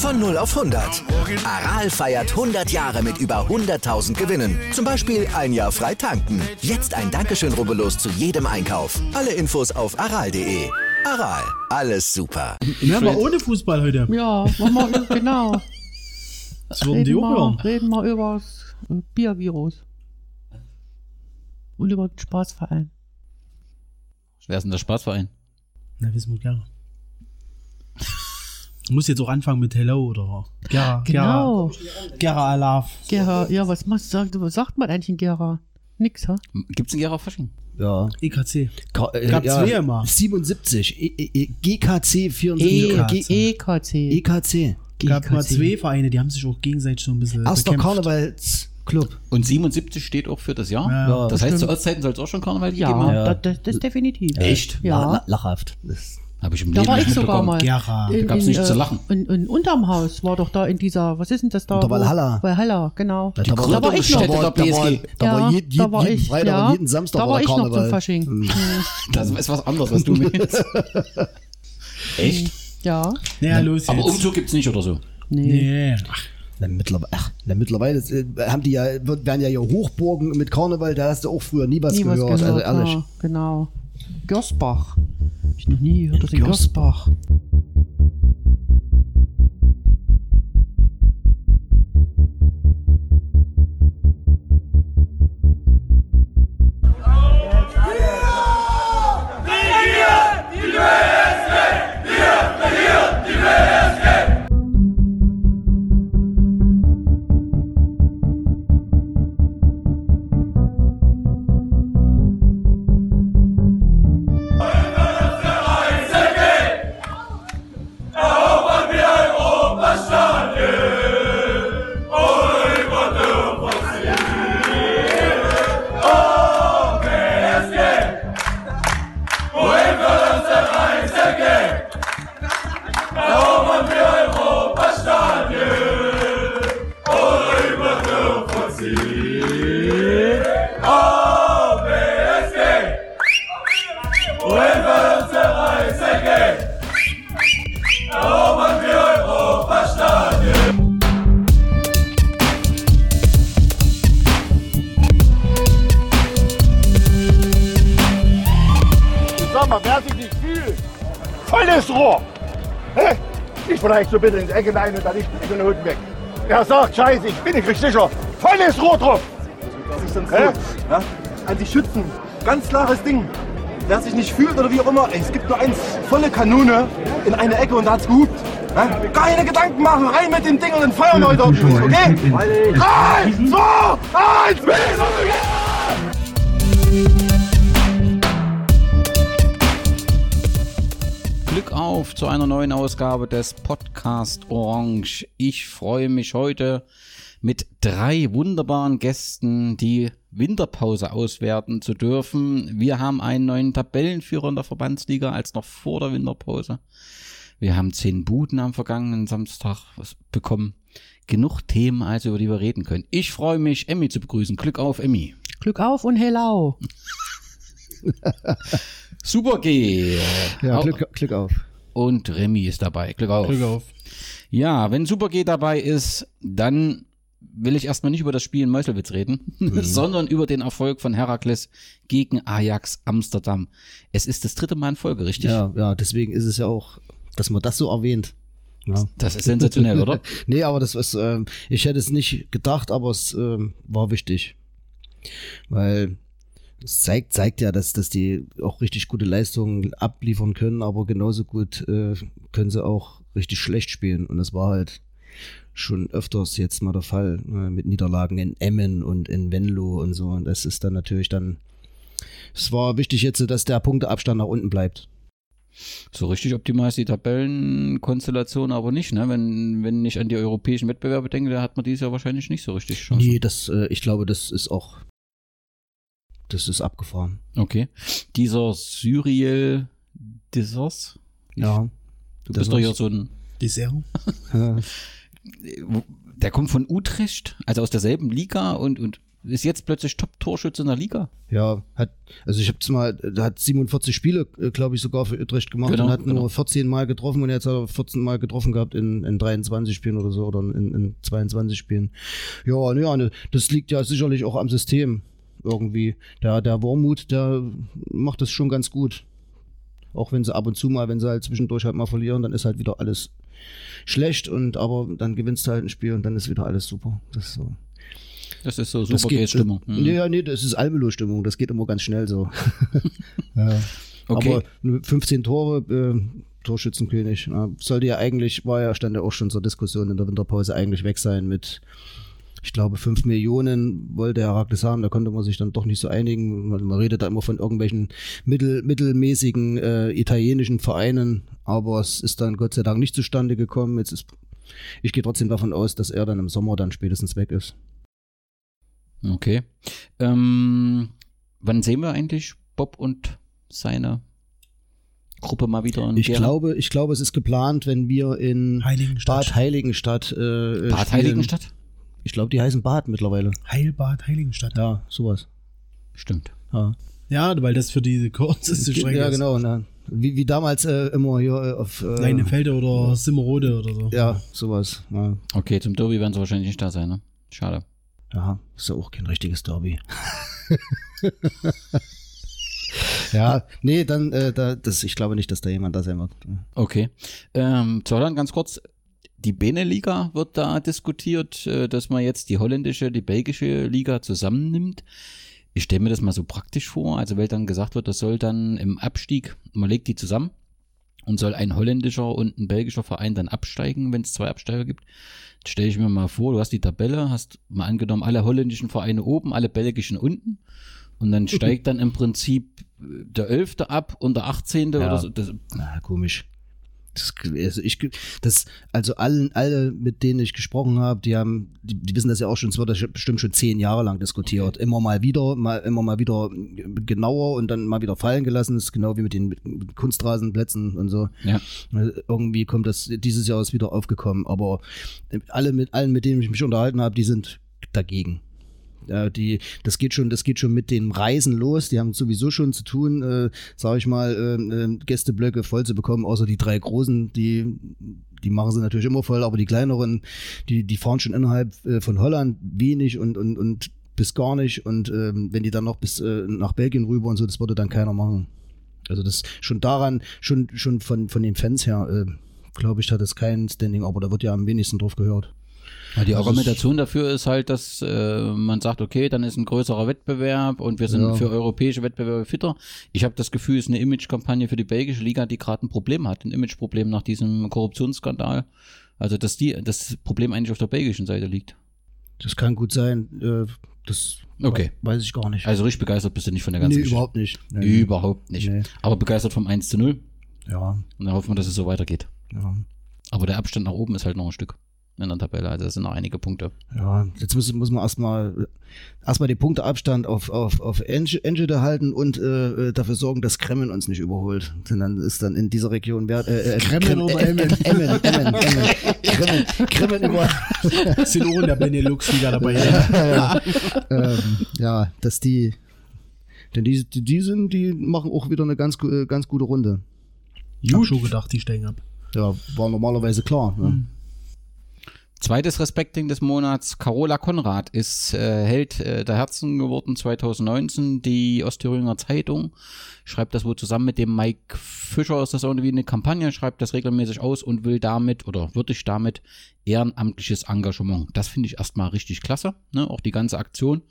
Von 0 auf 100. Aral feiert 100 Jahre mit über 100.000 Gewinnen. Zum Beispiel ein Jahr frei tanken. Jetzt ein Dankeschön, rubbellos zu jedem Einkauf. Alle Infos auf aral.de. Aral, alles super. Ja, aber ohne Fußball heute. Ja, machen wir, genau. Das würden die Reden auch hören. reden wir über das äh, Biervirus. Und über den Spaßverein. Wer ist denn der Spaßverein? Na, wissen wir gerne. Du musst jetzt auch anfangen mit Hello oder Gera. Genau. Gera, Gera Alaf. Gera, ja, was, machst, sagt, was sagt man eigentlich in Gera? Nix, ha? Gibt's einen Gera Fasching? Ja. EKC. Ka äh, Gab ja, zwei immer. 77. E E E GKC 74. E G EKC. EKC. gab mal GKC. zwei Vereine, die haben sich auch gegenseitig so ein bisschen Erster. Karnevalsclub. Und 77 steht auch für das Jahr? Ja, das heißt, stimmt. zu Ostzeiten soll es auch schon Karneval gegeben Ja, haben? Ja. Das, das, das definitiv. Echt? Ja. La- la- lachhaft. Das Habe ich im Da Leben war nicht ich sogar mal. Gera. In, gab's in, nichts zu äh, lachen. In, in unterm Haus war doch da in dieser, was ist denn das da? Unter Valhalla. Valhalla, genau. Da Die war- da war ich noch. Gründungsstätte der da war, da war, Ja, je, je, da war jeden ich, Freitag ja. und jeden Samstag Da war war der ich noch zum Karneval. Fasching. Hm. Das ist was anderes, was du meinst. Echt? Ja, Naja, los Aber jetzt. Umzug gibt's nicht oder so. nee. Nee. Ach, Na, mittlerweile, ach, na, mittlerweile äh, haben die ja, werden ja hier Hochburgen mit Karneval, da hast du auch früher nie was Nie was gehört. gehört, also ehrlich. ja, genau. Görsbach. Hab ich noch nie gehört, das in Görsbach. vor. Hä? Ich bleich so bitte ins Ecke rein und dann ich in den Hut weg. Er sagt, scheiße, ich bin nicht richtig sicher. Volles Rohr drauf. Was ist denn ja? ja? An die Schützen. Ganz klares Ding. Wer sich nicht fühlt oder wie auch immer, es gibt nur eins. Volle Kanone in eine Ecke und da hat's gehupt. Ja? Keine Gedanken machen, rein mit dem Ding und dann feuern Leute auf mich, okay? 3, 2, 1, auf zu einer neuen Ausgabe des Podcast Orange. Ich freue mich heute mit drei wunderbaren Gästen die Winterpause auswerten zu dürfen. Wir haben einen neuen Tabellenführer in der Verbandsliga als noch vor der Winterpause. Wir haben zehn Buden am vergangenen Samstag bekommen. Genug Themen also, über die wir reden können. Ich freue mich, Emmy zu begrüßen. Glück auf, Emmy. Glück auf und hello. Super G. Ja, Glück, Glück auf. Und Remy ist dabei. Glück auf. Glück auf. Ja, wenn Super G dabei ist, dann will ich erstmal nicht über das Spiel in Meuselwitz reden, sondern über den Erfolg von Herakles gegen Ajax Amsterdam. Es ist das dritte Mal in Folge, richtig? Ja, ja, deswegen ist es ja auch, dass man das so erwähnt. Ja. Das ist sensationell, oder? Nee, aber das ist, ähm, ich hätte es nicht gedacht, aber es ähm, war wichtig. Weil es zeigt, zeigt ja, dass, dass die auch richtig gute Leistungen abliefern können, aber genauso gut äh, können sie auch richtig schlecht spielen. Und das war halt schon öfters jetzt mal der Fall äh, mit Niederlagen in Emmen und in Venlo und so. Und das ist dann natürlich dann, es war wichtig jetzt, dass der Punkteabstand nach unten bleibt. So richtig optimal ist die Tabellenkonstellation aber nicht, ne? Wenn, wenn ich an die europäischen Wettbewerbe denke, da hat man dieses Jahr wahrscheinlich nicht so richtig Chance. Nee, das, äh, ich glaube, das ist auch, das ist abgefahren. Okay. Dieser Cyriel Dissers, Ja. du bist doch hier so ein, Dessert. der kommt von Utrecht, also aus derselben Liga und, und ist jetzt plötzlich Top-Torschütze in der Liga. Ja, hat, also ich habe mal, der hat 47 Spiele, glaube ich, sogar für Utrecht gemacht Genau, und hat genau. nur 14 Mal getroffen und jetzt hat er 14 Mal getroffen gehabt in, in 23 Spielen oder so oder in, in 22 Spielen. Ja, ja, ne, das liegt ja sicherlich auch am System irgendwie. Der, der Wormut, der macht das schon ganz gut. Auch wenn sie ab und zu mal, wenn sie halt zwischendurch halt mal verlieren, dann ist halt wieder alles schlecht und aber dann gewinnst du halt ein Spiel und dann ist wieder alles super. Das ist so. Das ist so Das super geht- Stimmung. Mhm. Nee, ja, nee, das ist Almelo-Stimmung. Das geht immer ganz schnell so. ja. Okay. Aber 15 Tore, äh, Torschützenkönig. Sollte ja eigentlich, war ja, stand ja auch schon zur Diskussion in der Winterpause eigentlich weg sein mit, ich glaube, 5 Millionen wollte Herakles haben. Da konnte man sich dann doch nicht so einigen. Man, man redet da immer von irgendwelchen mittel, mittelmäßigen äh, italienischen Vereinen. Aber es ist dann Gott sei Dank nicht zustande gekommen. Jetzt ist, ich gehe trotzdem davon aus, dass er dann im Sommer dann spätestens weg ist. Okay. Ähm, wann sehen wir eigentlich Bob und seine Gruppe mal wieder in Ich Gera? glaube, ich glaube, es ist geplant, wenn wir in Heiligenstadt. Bad Heiligenstadt äh, Bad spielen. Heiligenstadt? Ich glaube, die heißen Bad mittlerweile. Heilbad Heiligenstadt. Ja, sowas. Stimmt. Ja, Ja, weil das für die kürzeste Strecke ja ist. genau. Na, wie, wie damals äh, immer hier äh, auf äh, Leinefelde oder Simmerode oder so. Ja, sowas. Ja. Okay, zum Derby werden sie wahrscheinlich nicht da sein, ne? Schade. ja, ist ja auch kein richtiges Derby. ja, nee, dann, äh, da, das, ich glaube nicht, dass da jemand da sein wird. Okay. Ähm, zu Holland ganz kurz. Die Beneliga wird da diskutiert, äh, dass man jetzt die holländische, die belgische Liga zusammennimmt. Ich stelle mir das mal so praktisch vor, also weil dann gesagt wird, das soll dann im Abstieg, man legt die zusammen und soll ein holländischer und ein belgischer Verein dann absteigen, wenn es zwei Absteiger gibt. Jetzt stelle ich mir mal vor, du hast die Tabelle, hast mal angenommen alle holländischen Vereine oben, alle belgischen unten und dann steigt dann im Prinzip äh, der Elfte ab und der 18. Ja. oder so. Das, Na, komisch. Das, also ich, das, also allen, alle, mit denen ich gesprochen habe, die haben, die, die wissen das ja auch schon, es wird bestimmt schon zehn Jahre lang diskutiert. Immer mal wieder, mal, immer mal wieder genauer und dann mal wieder fallen gelassen. Das ist genau wie mit den mit Kunstrasenplätzen und so. ja. Irgendwie kommt das, dieses Jahr ist wieder aufgekommen. Aber alle mit, allen, mit denen ich mich unterhalten habe, die sind dagegen. Ja, die, das geht schon, das geht schon mit den Reisen los. Die haben sowieso schon zu tun, äh, sage ich mal, äh, äh, Gästeblöcke voll zu bekommen, außer die drei großen, die, die machen sie natürlich immer voll, aber die kleineren, die, die fahren schon innerhalb äh, von Holland wenig und, und, und bis gar nicht. Und ähm, wenn die dann noch bis äh, nach Belgien rüber und so, das würde dann keiner machen. Also das schon daran, schon, schon von, von den Fans her, äh, glaube ich, hat es kein Standing, aber da wird ja am wenigsten drauf gehört. Ja, die Also Argumentation dafür ist halt, dass äh, man sagt, okay, dann ist ein größerer Wettbewerb und wir sind Ja. für europäische Wettbewerbe fitter. Ich habe das Gefühl, es ist eine Imagekampagne für die belgische Liga, die gerade ein Problem hat, ein Imageproblem nach diesem Korruptionsskandal. Also, dass die, das Problem eigentlich auf der belgischen Seite liegt. Das kann gut sein. Äh, das Okay. weiß ich gar nicht. Also richtig begeistert bist du nicht von der ganzen nee, Geschichte. überhaupt nicht. Nee. Überhaupt nicht. Nee. Aber begeistert vom 1 zu 0. Ja, Und dann hoffen wir, dass es so weitergeht. ja. Aber der Abstand nach oben ist halt noch ein Stück in der Tabelle. Also das sind noch einige Punkte. Ja, jetzt muss, muss man erstmal erstmal den Punkteabstand auf, auf, auf Enschede halten und äh, äh, dafür sorgen, dass Kremmen uns nicht überholt. Denn dann ist dann in dieser Region wer, äh, äh, Kremmen Krem- oder äh, Emmen? Emmen, Emmen, Emmen. Kremmen, Kremmen über, Sind auch in der Benelux-Liga dabei. ähm, ja, dass die, denn die, die, die sind, die machen auch wieder eine ganz, ganz gute Runde. Ich hab schon gedacht, die steigen ab. Ja, war normalerweise klar. Ne? Zweites Respekting des Monats. Carola Konrad ist äh, Held äh, der Herzen geworden 2019. Die Ostthüringer Zeitung schreibt das wohl zusammen mit dem Mike Fischer. Ist das irgendwie eine Kampagne? Schreibt das regelmäßig aus und will damit oder würdigt damit ehrenamtliches Engagement. Das finde ich erstmal richtig klasse. Ne? Auch die ganze Aktion.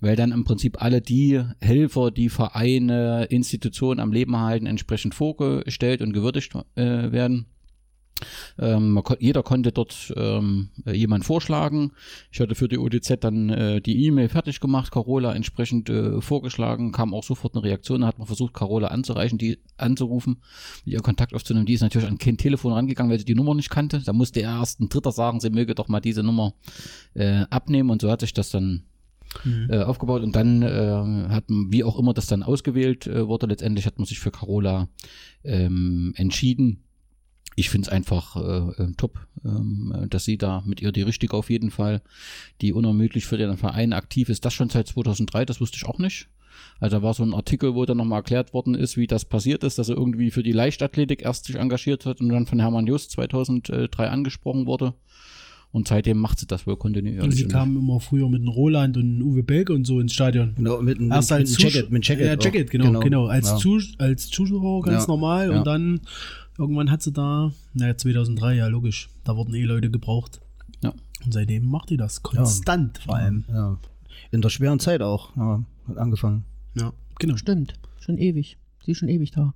Weil dann im Prinzip alle die Helfer, die Vereine, Institutionen am Leben halten, entsprechend vorgestellt und gewürdigt äh, werden. Ähm, man jeder konnte dort ähm, äh, jemand vorschlagen. Ich hatte für die ODZ dann äh, die E-Mail fertig gemacht, Carola entsprechend äh, vorgeschlagen, kam auch sofort eine Reaktion, da hat man versucht, Carola anzureichen, die anzurufen, ihr Kontakt aufzunehmen. Die ist natürlich an kein Telefon rangegangen, weil sie die Nummer nicht kannte. Da musste erst ein Dritter sagen, sie möge doch mal diese Nummer äh, abnehmen und so hat sich das dann äh, aufgebaut und dann äh, hat man, wie auch immer das dann ausgewählt äh, wurde, letztendlich hat man sich für Carola ähm, entschieden. Ich finde es einfach äh, äh, top, ähm, dass sie da mit ihr die Richtige auf jeden Fall, die unermüdlich für den Verein aktiv ist. Das schon seit 2003, das wusste ich auch nicht. Also da war so ein Artikel, wo dann nochmal erklärt worden ist, wie das passiert ist, dass er irgendwie für die Leichtathletik erst sich engagiert hat und dann von Hermann Just 2003 angesprochen wurde. Und seitdem macht sie das wohl kontinuierlich. Und sie kamen immer früher mit einem Roland und einem Uwe Belke und so ins Stadion. Genau, mit, mit, Erst mit, als mit Jacket, mit Jacket. Ja. Jacket, genau, genau. Als, ja. Zus als Zuschauer ganz Ja. normal Ja. und dann irgendwann hat sie da, naja, 2003, ja logisch, da wurden eh Leute gebraucht. Ja. Und seitdem macht die das konstant vor allem. Ja. In der schweren Zeit auch. Ja, hat angefangen. Ja, genau. Stimmt, schon ewig. Sie ist schon ewig da.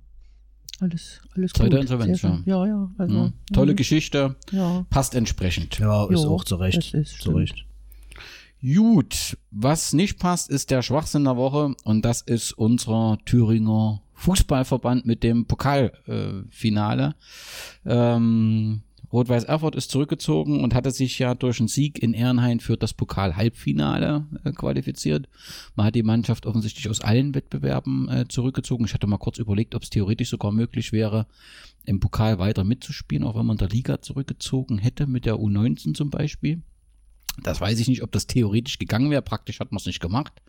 Alles, alles Seit gut. der Insolvenz. Ja, ja. Also, Ja. Tolle mhm. Geschichte, Ja. passt entsprechend. Ja, ist Jo, auch zu Recht. das ist zu stimmt. Recht. Gut, was nicht passt, ist der Schwachsinn der Woche und das ist unser Thüringer Fußballverband mit dem Pokalfinale. Äh, ähm, Rot-Weiß Erfurt ist zurückgezogen und hatte sich ja durch einen Sieg in Ehrenhain für das Pokal-Halbfinale äh, qualifiziert. Man hat die Mannschaft offensichtlich aus allen Wettbewerben äh, zurückgezogen. Ich hatte mal kurz überlegt, ob es theoretisch sogar möglich wäre, im Pokal weiter mitzuspielen, auch wenn man der Liga zurückgezogen hätte, mit der U19 zum Beispiel. Das weiß ich nicht, ob das theoretisch gegangen wäre. Praktisch hat man es nicht gemacht.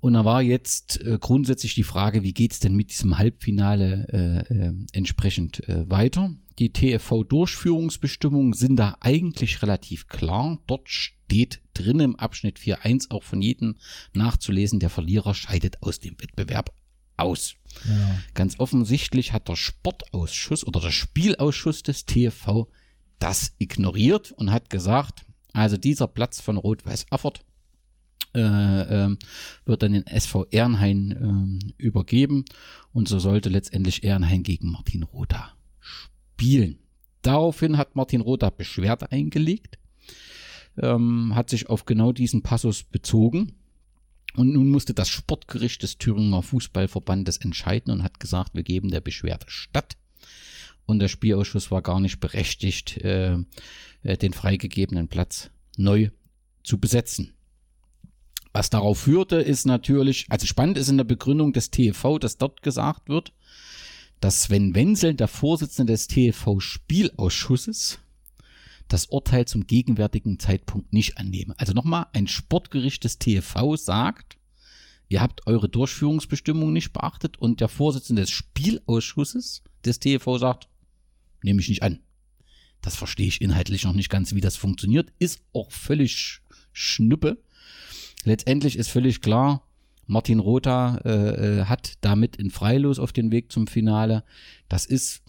Und da war jetzt äh, grundsätzlich die Frage, wie geht's denn mit diesem Halbfinale äh, äh, entsprechend äh, weiter? Die TFV-Durchführungsbestimmungen sind da eigentlich relativ klar. Dort steht drin im Abschnitt 4.1 auch von jedem nachzulesen, der Verlierer scheidet aus dem Wettbewerb aus. Ganz offensichtlich hat der Sportausschuss oder der Spielausschuss des TFV das ignoriert und hat gesagt, also dieser Platz von Rot-Weiß Erfurt äh, ähm, wird dann den SV Ehrenhain ähm, übergeben und so sollte letztendlich Ehrenhain gegen Martin Rotha spielen. Daraufhin hat Martin Rotha Beschwerde eingelegt, ähm, hat sich auf genau diesen Passus bezogen und nun musste das Sportgericht des Thüringer Fußballverbandes entscheiden und hat gesagt, wir geben der Beschwerde statt. Und der Spielausschuss war gar nicht berechtigt, äh, äh, den freigegebenen Platz neu zu besetzen. Was darauf führte, ist natürlich, also spannend ist in der Begründung des TFV, dass dort gesagt wird, dass Sven Wenzel, der Vorsitzende des TFV-Spielausschusses, das Urteil zum gegenwärtigen Zeitpunkt nicht annehme. Also nochmal, ein Sportgericht des TFV sagt, ihr habt eure Durchführungsbestimmung nicht beachtet und der Vorsitzende des Spielausschusses des TFV sagt, nehme ich nicht an. Das verstehe ich inhaltlich noch nicht ganz, wie das funktioniert. Ist auch völlig schnuppe. Letztendlich ist völlig klar, Martin Rotha äh, äh, hat damit in Freilos auf den Weg zum Finale. Das ist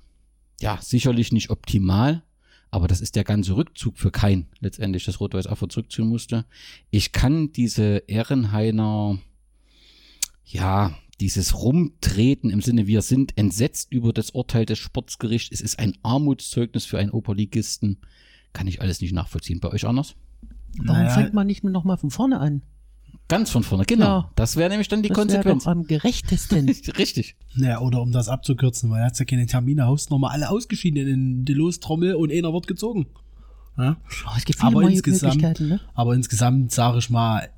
ja sicherlich nicht optimal, aber das ist der ganze Rückzug für kein letztendlich, dass Rot-Weiß Erfurt zurückziehen musste. Ich kann diese Ehrenhainer, ja, dieses Rumtreten im Sinne, wir sind entsetzt über das Urteil des Sportsgerichts. Es ist ein Armutszeugnis für einen Oberligisten. Kann ich alles nicht nachvollziehen. Bei euch anders? Warum Naja. fängt man nicht nochmal von vorne an? Ganz von vorne, genau. Ja. Das wäre nämlich dann die das wäre Konsequenz. doch am gerechtesten. Richtig. Naja, oder um das abzukürzen, weil er hat ja keine Termine, haust nochmal alle ausgeschieden in die Lostrommel und einer wird gezogen. Ja? Oh, es gibt viele Aber neue insgesamt, Möglichkeiten, ne? aber insgesamt sage ich mal,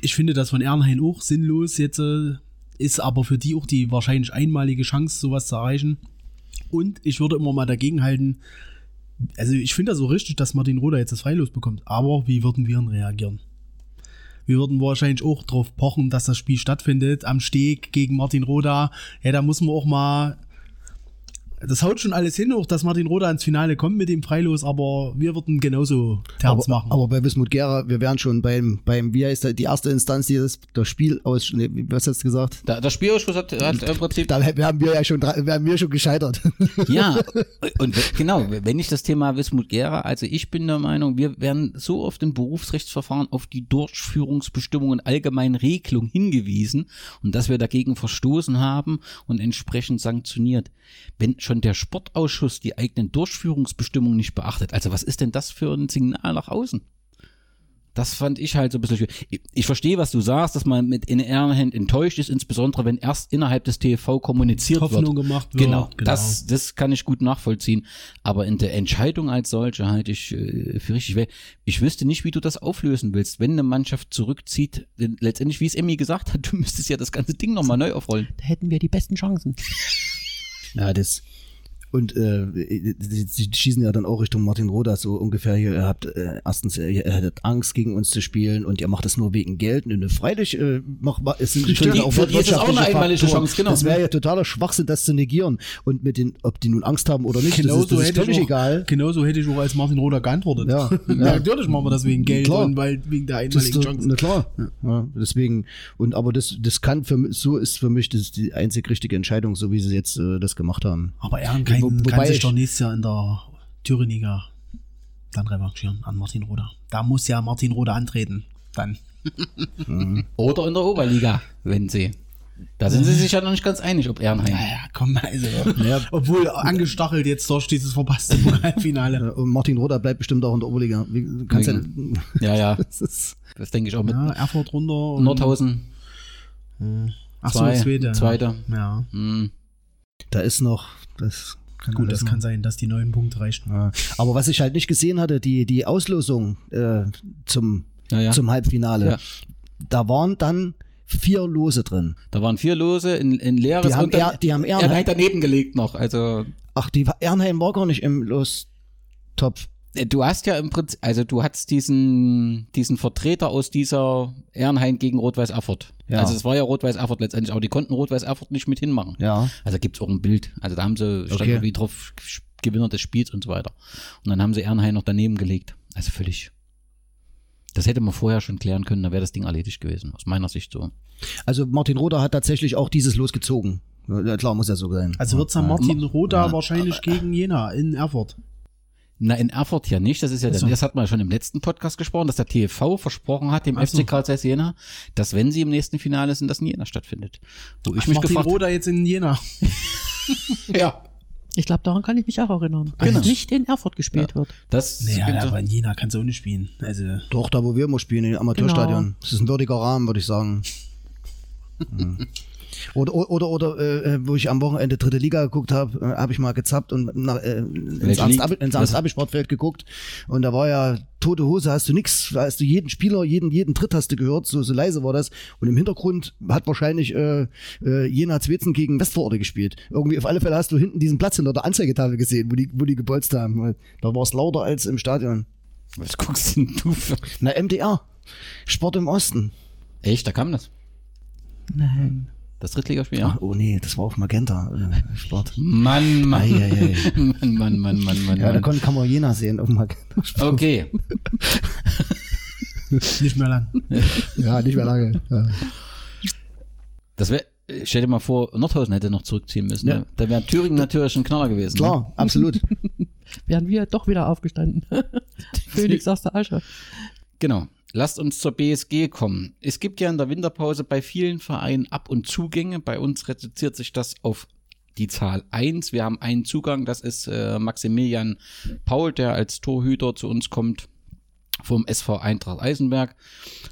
ich finde das von Ehrenhain auch sinnlos jetzt, äh, ist aber für die auch die wahrscheinlich einmalige Chance, sowas zu erreichen. Und ich würde immer mal dagegen halten, also ich finde das so richtig, dass Martin Roder jetzt das Freilos bekommt, aber wie würden wir reagieren? Wir würden wahrscheinlich auch drauf pochen, dass das Spiel stattfindet am Steg gegen Martin Roda. Ja, da muss man auch mal. Das haut schon alles hin, auch dass Martin Roda ins Finale kommt mit dem Freilos, aber wir würden genauso Terz aber, machen. aber bei Wismut Gera, wir wären schon beim, beim, wie heißt der, die erste Instanz, die das, das Spiel aus, nee, was hast du gesagt? Da, der Spielausschuss hat, hat im Prinzip Da wären wir ja schon, wären wir schon gescheitert. Ja, und genau, wenn ich das Thema Wismut Gera, also ich bin der Meinung, wir werden so auf den Berufsrechtsverfahren, auf die Durchführungsbestimmungen allgemeinen Regelung hingewiesen und dass wir dagegen verstoßen haben und entsprechend sanktioniert. Wenn schon schon der Sportausschuss die eigenen Durchführungsbestimmungen nicht beachtet. Also was ist denn das für ein Signal nach außen? Das fand ich halt so ein bisschen schwierig. Ich, ich verstehe, was du sagst, dass man mit in Ehrenhand enttäuscht ist, insbesondere wenn erst innerhalb des TV kommuniziert Hoffnung wird. gemacht wird. Genau, Genau. Das, das kann ich gut nachvollziehen. Aber in der Entscheidung als solche halte ich äh, für richtig. Ich wüsste nicht, wie du das auflösen willst, wenn eine Mannschaft zurückzieht. Denn letztendlich, wie es Emmy gesagt hat, du müsstest ja das ganze Ding nochmal neu aufrollen. Da hätten wir die besten Chancen. Ja, das. Und äh, sie, sie schießen ja dann auch Richtung Martin Roda so ungefähr hier, ihr habt äh, erstens, äh, ihr hättet Angst gegen uns zu spielen und ihr macht das nur wegen Geld. Und freilich äh, macht, es sind die ist es auch eine wirtschaftliche einmalige. Chance, genau. Das wäre ja totaler Schwachsinn, das zu negieren. Und mit den, ob die nun Angst haben oder nicht, das ist, das ist hätte völlig ich auch, egal. Genauso hätte ich auch als Martin Roder geantwortet. Ja, ja. natürlich machen wir das wegen Geld Klar. und weil wegen der ist einmaligen Chance. na klar. Ja, deswegen, und aber das, das kann für mich, so ist für mich das die einzig richtige Entscheidung, so wie sie jetzt äh, das gemacht haben. Aber Ehren kann, Wo- kann sich ich- doch nächstes Jahr in der Thüringer dann revanchieren an Martin Roder. Da muss ja Martin Roder antreten. Dann. Oder in der Oberliga, wenn sie. Da sind sie sich ja noch nicht ganz einig, ob Ehrenheim. Naja, komm, also. Obwohl angestachelt jetzt durch dieses verpasste Halbfinale. Äh, Und Martin Roder bleibt bestimmt auch in der Oberliga. Wie, kannst ja, Ja, ja. das ist, Das denke ich auch mit Ja, Erfurt runter. und- Nordhausen. Ach so, zwei, zweite. zweiter. Ja. Hm. da ist noch, das kann Gut, das noch. kann sein, dass die neun Punkte reichen. Ja. Aber was ich halt nicht gesehen hatte, die, die Auslosung äh, zum, Ja, ja. zum Halbfinale, Ja. da waren dann vier Lose drin. Da waren vier Lose in, in leeres Die haben und dann er- die haben Ehrenheim- Ehrenheim daneben gelegt noch. Also Ach, die war- Ernheim war gar nicht im Lostopf. äh, du hast ja im Prinzip, also du hattest diesen, diesen Vertreter aus dieser Ehrenheim gegen Rot-Weiß Erfurt. Ja. Also es war ja Rot-Weiß Erfurt letztendlich, aber die konnten Rot-Weiß Erfurt nicht mit hinmachen. Ja. Also gibt's auch ein Bild. Also da haben sie, stand Okay. irgendwie drauf, Gewinner des Spiels und so weiter. Und dann haben sie Ehrenheim noch daneben gelegt. Also völlig. Das hätte man vorher schon klären können, da wäre das Ding erledigt gewesen, aus meiner Sicht so. Also Martin Roder hat tatsächlich auch dieses Los gezogen. Klar, muss ja so sein. Also wird's dann Martin Ma- Roda Ja. wahrscheinlich gegen Jena in Erfurt. Na, in Erfurt ja nicht. Das ist ja, Ach so. das hat man ja schon im letzten Podcast gesprochen, dass der TV versprochen hat, dem Ach so. FC Karl Zeiss Jena, dass wenn sie im nächsten Finale sind, das in Jena stattfindet. Wo ich Ach, mich gefragt Roda jetzt in Jena. ja, Ich glaube, daran kann ich mich auch erinnern. Genau. Dass nicht in Erfurt gespielt wird. das Naja, könnte- aber in Jena kannst du auch nicht spielen. Also, Doch, da wo wir immer spielen, im Amateurstadion. Genau. Das ist ein würdiger Rahmen, würde ich sagen. Mhm. Oder, oder, oder äh, wo ich am Wochenende dritte Liga geguckt habe, äh, habe ich mal gezappt und nach, äh, ins Welche Liga? Ernst- ins Ernst Sportfeld geguckt und da war ja tote Hose, hast du nix, hast du jeden Spieler, jeden, jeden Tritt hast du gehört, so, so leise war das und im Hintergrund hat wahrscheinlich äh, äh, Jena Zwetzen gegen Westvororte gespielt. Irgendwie auf alle Fälle hast du hinten diesen Platz hinter der Anzeigetafel gesehen, wo die, wo die gebolzt haben. Da war es lauter als im Stadion. Was guckst denn du für? Na, MDR. Sport im Osten. Echt, da kam das. Nein. Das Drittligaspiel, ja. oh nee, das war auf Magenta. Äh, Sport. Mann, Mann. Ei, ei, ei. Mann, Mann, Mann, Mann, Mann. Ja, da Mann. kann, man Jena sehen auf Magenta. Okay. nicht mehr lang. Ja, nicht mehr lange. Ja. Das wäre, stell dir mal vor, Nordhausen hätte noch zurückziehen müssen. Ja. Ne? Da wäre Thüringen natürlich ein Knaller gewesen. Ne? Klar, absolut. Wären wir doch wieder aufgestanden. Phoenix aus der Asche. Genau. Lasst uns zur BSG kommen. Es gibt ja in der Winterpause bei vielen Vereinen Ab- und Zugänge. Bei uns reduziert sich das auf die Zahl eins. Wir haben einen Zugang, das ist äh, Maximilian Paul, der als Torhüter zu uns kommt vom SV Eintracht Eisenberg.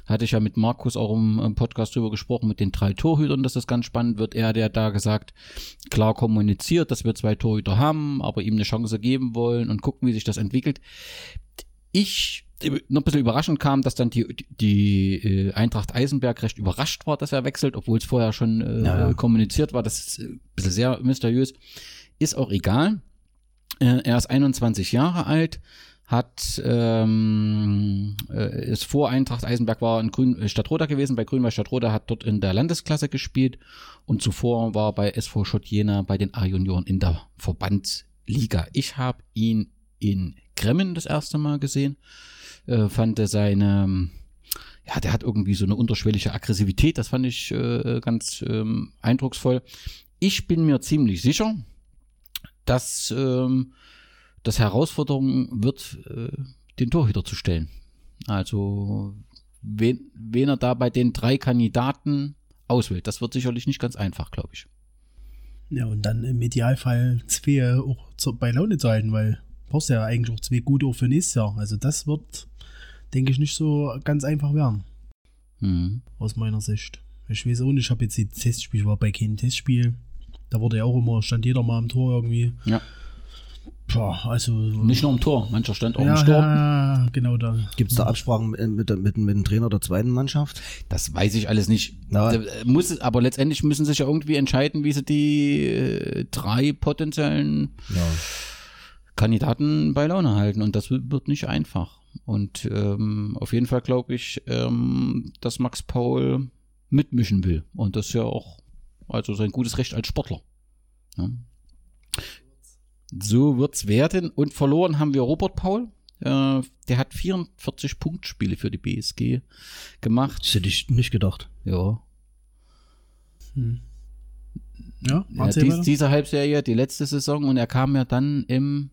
Hatte ich ja mit Markus auch im, im Podcast drüber gesprochen, mit den drei Torhütern, dass das ganz spannend wird. Er, der da gesagt, klar kommuniziert, dass wir zwei Torhüter haben, aber ihm eine Chance geben wollen und gucken, wie sich das entwickelt. Ich noch ein bisschen überraschend kam, dass dann die, die äh, Eintracht Eisenberg recht überrascht war, dass er wechselt, obwohl es vorher schon äh, Ja, kommuniziert war. Das ist äh, ein bisschen sehr mysteriös. Ist auch egal. Äh, er ist 21 Jahre alt, hat ähm, äh, ist vor Eintracht Eisenberg war in Grün äh, Stadtroda gewesen, bei Grünwald Stadtroda hat dort in der Landesklasse gespielt und zuvor war bei SV Schott Jena bei den A-Junioren in der Verbandsliga. Ich habe ihn in Gremmen das erste Mal gesehen, äh, fand er seine ja, der hat irgendwie so eine unterschwellige Aggressivität, das fand ich äh, ganz ähm, eindrucksvoll. Ich bin mir ziemlich sicher, dass ähm, das Herausforderung wird, äh, den Torhüter zu stellen. Also wen, wen er da bei den drei Kandidaten auswählt, das wird sicherlich nicht ganz einfach, glaube ich. Ja, und dann im Idealfall zwei auch zu, bei Laune zu halten, weil brauchst ja eigentlich auch zwei gute auch für nächstes Jahr. Also das wird, denke ich, nicht so ganz einfach werden, Mhm. aus meiner Sicht. Ich weiß auch nicht, ich habe jetzt die Testspiel, ich war bei keinem Testspiel. Da wurde ja auch immer, stand jeder mal am Tor irgendwie. Ja. Boah, also. Nicht nur im Tor, mancher stand auch ja, im Sturm. ja, genau da. Gibt es da Absprachen mit, mit, mit, dem Trainer der zweiten Mannschaft? Das weiß ich alles nicht. Na. Da, äh, muss, aber letztendlich müssen sich ja irgendwie entscheiden, wie sie die äh, drei potenziellen Ja. Kandidaten bei Laune halten. Und das wird nicht einfach. Und ähm, auf jeden Fall glaube ich, ähm, dass Max Paul mitmischen will. Und das ist ja auch also sein gutes Recht als Sportler. Ja. So wird's werden. Und verloren haben wir Robert Paul. Äh, der hat 44 Punktspiele für die BSG gemacht. Das hätte ich nicht gedacht. Ja. Ja, ja erzähl dies, diese Halbserie, die letzte Saison, und er kam ja dann im,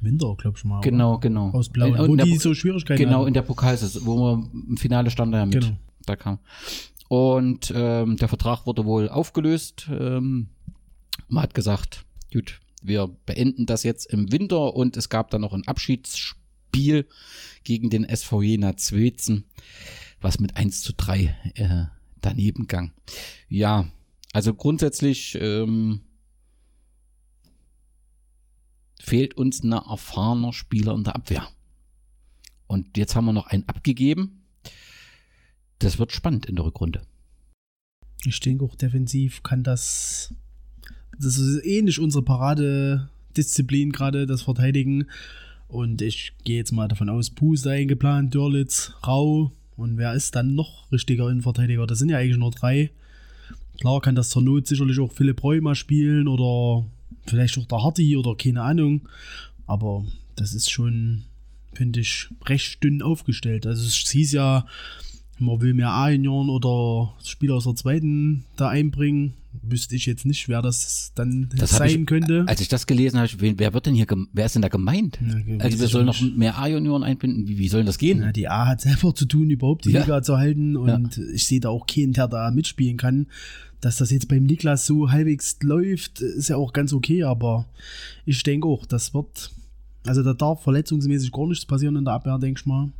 Winter, glaub ich mal. genau, genau. Aus Blau. Wo die so Schwierigkeiten Genau, hatten. in der Pokalsaison, wo wir im Finale stand er ja mit. Genau. Da kam. Und ähm, der Vertrag wurde wohl aufgelöst. Ähm, man hat gesagt, gut, wir beenden das jetzt im Winter und es gab dann noch ein Abschiedsspiel gegen den SV Jena Zwetzen, was mit 1 zu 3 äh, daneben gang. Ja, also grundsätzlich ähm, fehlt uns ein erfahrener Spieler in der Abwehr. Und jetzt haben wir noch einen abgegeben. Das wird spannend in der Rückrunde. Ich denke auch defensiv kann das. Das ist ähnlich unsere Paradedisziplin gerade, das Verteidigen. Und ich gehe jetzt mal davon aus, Puh eingeplant, Dörlitz, Rau. Und wer ist dann noch richtiger Innenverteidiger? Das sind ja eigentlich nur drei. Klar kann das zur Not sicherlich auch Philipp Reu mal spielen oder vielleicht auch der Hardy oder keine Ahnung. Aber das ist schon, finde ich, recht dünn aufgestellt. Also es hieß ja, man will mehr A-Junioren oder Spieler aus der zweiten da einbringen. Wüsste ich jetzt nicht, wer das dann Das sein ich, könnte. Als ich das gelesen habe, wer wird denn hier, wer ist denn da gemeint? Ja, also wir sollen noch mehr A-Junioren einbinden. Wie, wie soll das gehen? Ja, die A hat selber zu tun, überhaupt die Ja. Liga zu halten. Und ich sehe da auch keinen, der da mitspielen kann. Dass das jetzt beim Niklas so halbwegs läuft, ist ja auch ganz okay. Aber ich denke auch, das wird. Also da darf verletzungsmäßig gar nichts passieren in der Abwehr, denke ich mal.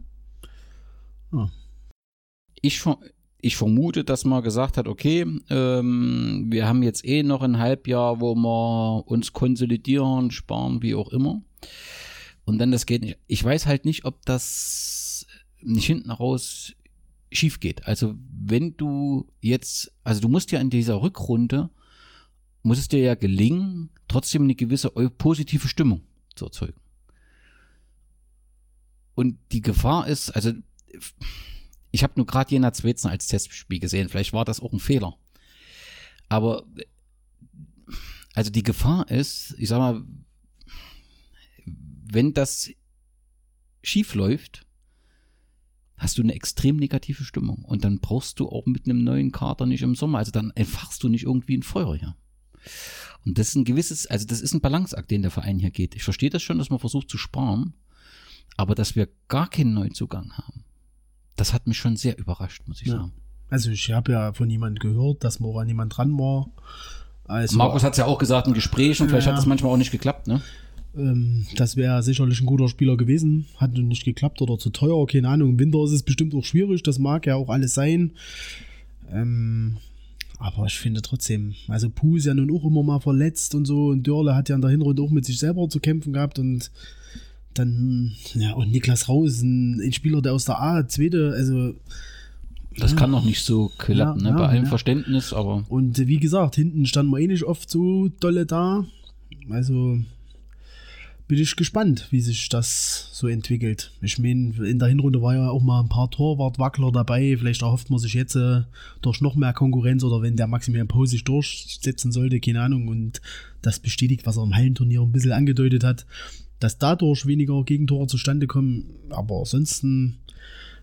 Ich, ver- ich vermute, dass man gesagt hat, okay, ähm, wir haben jetzt eh noch ein Halbjahr, wo wir uns konsolidieren, sparen, wie auch immer. Und dann das geht nicht. Ich weiß halt nicht, ob das nicht hinten raus schief geht. Also wenn du jetzt, also du musst ja in dieser Rückrunde, muss es dir ja gelingen, trotzdem eine gewisse positive Stimmung zu erzeugen. Und die Gefahr ist, also ich habe nur gerade Jena Zwetzen als Testspiel gesehen. Vielleicht war das auch ein Fehler. Aber also die Gefahr ist, ich sag mal, wenn das schief läuft, hast du eine extrem negative Stimmung. Und dann brauchst du auch mit einem neuen Kader nicht im Sommer. Also dann entfachst du nicht irgendwie ein Feuer hier. Und das ist ein gewisses, also das ist ein Balanceakt, den der Verein hier geht. Ich verstehe das schon, dass man versucht zu sparen, aber dass wir gar keinen Neuzugang haben, das hat mich schon sehr überrascht, muss ich Ja. sagen. Also ich habe ja von jemandem gehört, dass mal an jemand dran war. Also, Markus hat es ja auch gesagt in Gesprächen, vielleicht Ja. hat das manchmal auch nicht geklappt, ne? Ähm, das wäre sicherlich ein guter Spieler gewesen. Hat nun nicht geklappt oder zu teuer, keine Ahnung. Im Winter ist es bestimmt auch schwierig, das mag ja auch alles sein. Ähm, aber ich finde trotzdem, also Puh ist ja nun auch immer mal verletzt und so. Und Dörle hat ja in der Hinrunde auch mit sich selber zu kämpfen gehabt. Und dann, ja, und Niklas Raus, ein, ein Spieler, der aus der A, zweite, also Das kann noch nicht so klappen, Ja, ne? Bei ja, allem ja. Verständnis, aber Und wie gesagt, hinten standen wir eh nicht oft so dolle da. Also bin ich gespannt, wie sich das so entwickelt. Ich meine, in der Hinrunde war ja auch mal ein paar Torwartwackler dabei. Vielleicht erhofft man sich jetzt äh, durch noch mehr Konkurrenz oder wenn der Maximilian Pau sich durchsetzen sollte, keine Ahnung. Und das bestätigt, was er im Hallenturnier ein bisschen angedeutet hat, dass dadurch weniger Gegentore zustande kommen. Aber ansonsten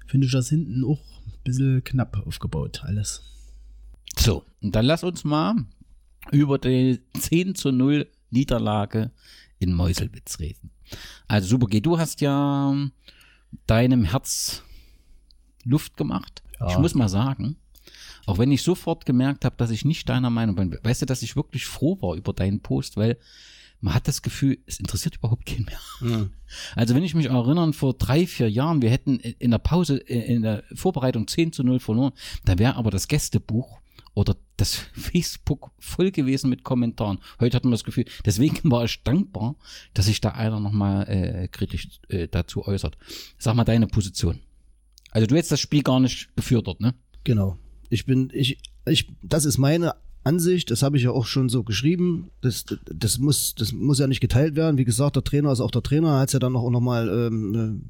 finde ich das hinten auch ein bisschen knapp aufgebaut, alles. so. Und dann lass uns mal über die 10 zu 0 Niederlage in Meuselwitz reden. Also Super G, du hast ja deinem Herz Luft gemacht. Ja. Ich muss mal sagen, Auch wenn ich sofort gemerkt habe, dass ich nicht deiner Meinung bin. Weißt du, dass ich wirklich froh war über deinen Post, weil man hat das Gefühl, es interessiert überhaupt keinen mehr. Also wenn ich mich erinnere, vor drei, vier Jahren, wir hätten in der Pause, äh, in der Vorbereitung 10 zu 0 verloren, da wäre aber das Gästebuch oder das Facebook voll gewesen mit Kommentaren. Heute hatten wir das Gefühl, deswegen war ich dankbar, dass sich da einer nochmal äh, kritisch äh, dazu äußert. Sag mal deine Position. Also du hättest das Spiel gar nicht gefördert, ne? Genau. Ich bin, ich, ich, das ist meine Ansicht, das habe ich ja auch schon so geschrieben. Das, das, muss, das muss ja nicht geteilt werden. Wie gesagt, der Trainer ist auch der Trainer, hat es ja dann auch nochmal ähm,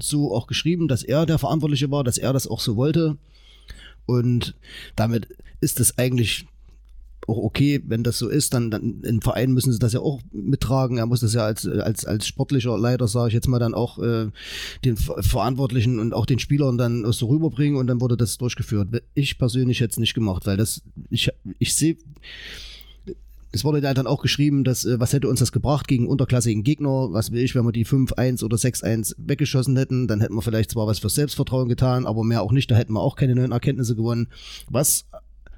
so auch geschrieben, dass er der Verantwortliche war, dass er das auch so wollte. Und damit ist es eigentlich auch okay, wenn das so ist, dann, dann im Verein müssen sie das ja auch mittragen. Er muss das ja als, als, als sportlicher Leiter, sage ich jetzt mal, dann auch äh, den Ver- Verantwortlichen und auch den Spielern dann so rüberbringen und dann wurde das durchgeführt. Ich persönlich hätte es nicht gemacht, weil das, ich, ich sehe, es wurde ja dann auch geschrieben, dass äh, was hätte uns das gebracht gegen unterklassigen Gegner, was will ich, wenn wir die 5-1 oder 6-1 weggeschossen hätten, dann hätten wir vielleicht zwar was fürs Selbstvertrauen getan, aber mehr auch nicht, da hätten wir auch keine neuen Erkenntnisse gewonnen. Was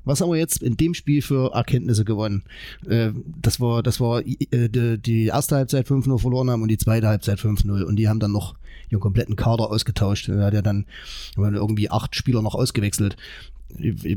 was haben wir jetzt in dem Spiel für Erkenntnisse gewonnen? Äh, das war, das war äh, die, die erste Halbzeit 5-0 verloren haben und die zweite Halbzeit 5-0 und die haben dann noch ihren kompletten Kader ausgetauscht. Er hat ja dann irgendwie acht Spieler noch ausgewechselt.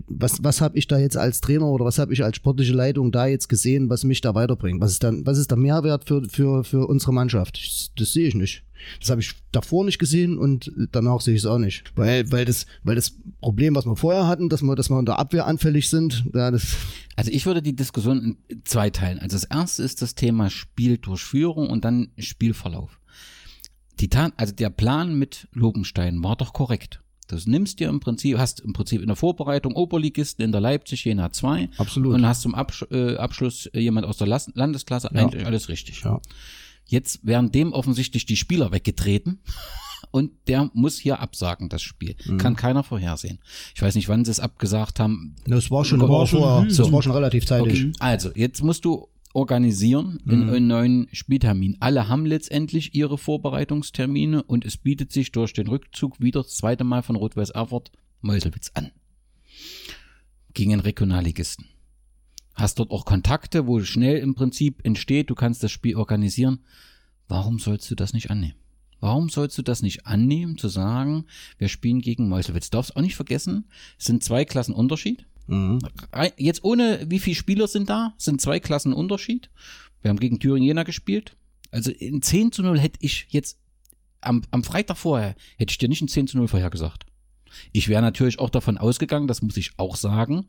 Was, was habe ich da jetzt als Trainer oder was habe ich als sportliche Leitung da jetzt gesehen, was mich da weiterbringt? Was ist dann, was ist der Mehrwert für, für, für unsere Mannschaft? Das, sehe ich nicht. Das habe ich davor nicht gesehen und danach sehe ich es auch nicht. Weil, weil, das, weil das Problem, was wir vorher hatten, dass wir, dass wir in Abwehr anfällig sind, ja, das, Also ich würde die Diskussion in zwei teilen. Also das erste ist das Thema Spieldurchführung und dann Spielverlauf. Die Tat, also der Plan mit Lobenstein war doch korrekt. Das nimmst dir im Prinzip, hast im Prinzip in der Vorbereitung Oberligisten in der Leipzig Jena 2 Absolut. und hast zum Absch äh, Abschluss jemand aus der Las Landesklasse, Ja. eigentlich alles richtig. Ja. Jetzt werden dem offensichtlich die Spieler weggetreten und der muss hier absagen, das Spiel. Mhm. Kann keiner vorhersehen. Ich weiß nicht, wann sie es abgesagt haben. das war schon, War war schon- so. das war schon relativ zeitig. Okay. Also, jetzt musst du organisieren in einen neuen Spieltermin. Alle haben letztendlich ihre Vorbereitungstermine und es bietet sich durch den Rückzug wieder das zweite Mal von Rot-Weiß Erfurt Meuselwitz an. Gegen den Regionalligisten. Hast dort auch Kontakte, wo schnell im Prinzip entsteht, du kannst das Spiel organisieren. Warum sollst du das nicht annehmen? Warum sollst du das nicht annehmen, zu sagen, wir spielen gegen Meuselwitz? Du darfst auch nicht vergessen, es sind zwei Klassen Unterschied. Mhm. Jetzt ohne, wie viele Spieler sind da? Sind zwei Klassen Unterschied. Wir haben gegen Thüringen Jena gespielt. Also in 10 zu 0 hätte ich jetzt am, am Freitag vorher, hätte ich dir nicht ein 10 zu 0 vorhergesagt. Ich wäre natürlich auch davon ausgegangen, das muss ich auch sagen,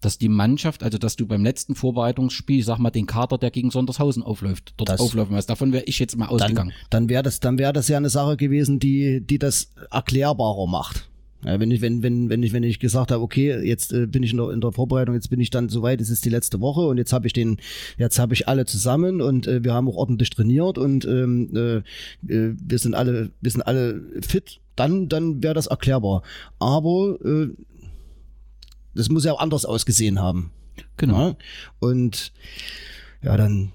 dass die Mannschaft, also dass du beim letzten Vorbereitungsspiel, sag mal, den Kader, der gegen Sondershausen aufläuft, dort Das- auflaufen lässt. Davon wäre ich jetzt mal Dann, ausgegangen. dann wäre das, dann wäre das ja eine Sache gewesen, die, die das erklärbarer macht. Ja, wenn ich, wenn, wenn, wenn ich, wenn ich gesagt habe, okay, jetzt äh, bin ich in der, in der Vorbereitung, jetzt bin ich dann soweit, es ist die letzte Woche und jetzt habe ich den, jetzt habe ich alle zusammen und äh, wir haben auch ordentlich trainiert und ähm, äh, äh, wir sind alle, wir sind alle fit, dann, dann wäre das erklärbar. Aber äh, das muss ja auch anders ausgesehen haben. Genau. Ja? Und ja, dann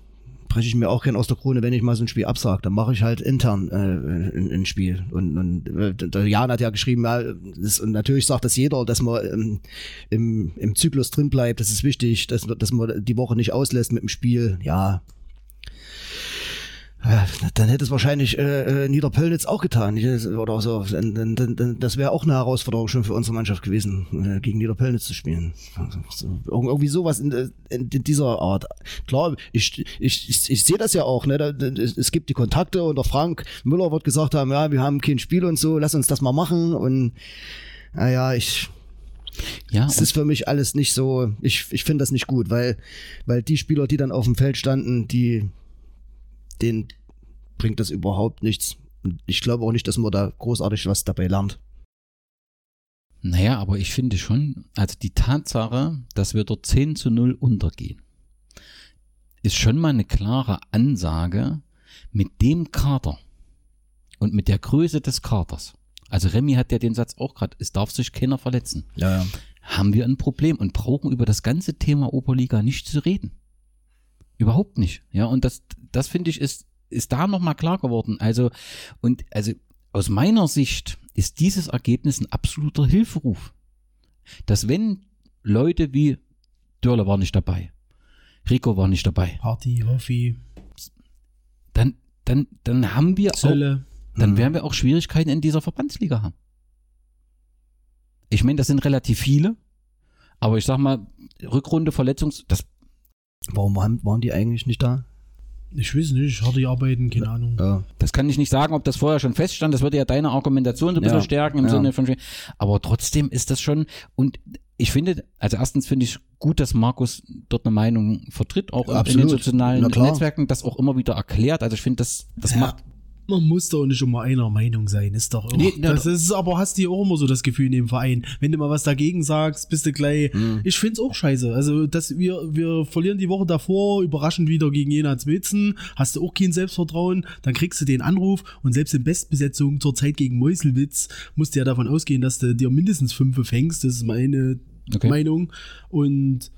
breche ich mir auch keinen aus der Krone, wenn ich mal so ein Spiel absage. Dann mache ich halt intern äh, ein, ein Spiel. Und, und äh, der Jan hat ja geschrieben, ja, das, und natürlich sagt das jeder, dass man ähm, im, im Zyklus drin bleibt. Das ist wichtig, dass, dass man die Woche nicht auslässt mit dem Spiel. Ja. Ja, dann hätte es wahrscheinlich äh, äh, Niederpöllnitz auch getan oder so. Das wäre auch eine Herausforderung schon für unsere Mannschaft gewesen, äh, gegen Niederpöllnitz zu spielen. Also, so, irg- irgendwie sowas in, äh, in, dieser Art. Klar, ich, ich, ich, ich sehe das ja auch. Ne? Es gibt die Kontakte und der Frank Müller wird gesagt haben, ja, wir haben kein Spiel und so, lass uns das mal machen. Und naja, ich, Ja, es ist für mich alles nicht so, ich, ich finde das nicht gut, weil, weil die Spieler, die dann auf dem Feld standen, die, denen bringt das überhaupt nichts. Und ich glaube auch nicht, dass man da großartig was dabei lernt. Naja, aber ich finde schon, also die Tatsache, dass wir dort 10 zu 0 untergehen, ist schon mal eine klare Ansage mit dem Kader und mit der Größe des Kaders. Also Remy hat ja den Satz auch gerade, es darf sich keiner verletzen. Ja, ja. Haben wir ein Problem und brauchen über das ganze Thema Oberliga nicht zu reden. Überhaupt nicht. Ja, und das, das finde ich, ist, ist da nochmal klar geworden. Also, und also aus meiner Sicht ist dieses Ergebnis ein absoluter Hilferuf. dass wenn Leute wie Dörle war nicht dabei, Rico war nicht dabei, Party, Hoffi, dann, dann, dann haben wir auch, Zölle. dann werden wir auch Schwierigkeiten in dieser Verbandsliga haben. Ich meine, das sind relativ viele, aber ich sag mal, Rückrunde, Verletzungs, das, Warum waren, waren die eigentlich nicht da? Ich weiß nicht, harte Arbeiten, keine Ahnung. Ja. das kann ich nicht sagen, ob das vorher schon feststand. Das würde ja deine Argumentation so ein bisschen Ja, stärken im ja. Sinne von, aber trotzdem ist das schon, und ich finde, also erstens finde ich gut, dass Markus dort eine Meinung vertritt, auch in Absolut. den sozialen. Netzwerken, das auch immer wieder erklärt. Also ich finde, das, das Ja. macht, Man muss doch nicht immer einer Meinung sein, ist doch immer. Nee, na, das ist aber hast du auch immer so das Gefühl in dem Verein. Wenn du mal was dagegen sagst, bist du gleich. Mhm. Ich find's auch scheiße. Also, dass wir, wir verlieren die Woche davor, überraschend wieder gegen Jena Zwitzen, hast du auch kein Selbstvertrauen, dann kriegst du den Anruf und selbst in Bestbesetzung zur Zeit gegen Meuselwitz musst du ja davon ausgehen, dass du dir mindestens fünf fängst. Das ist meine Okay. Meinung. Und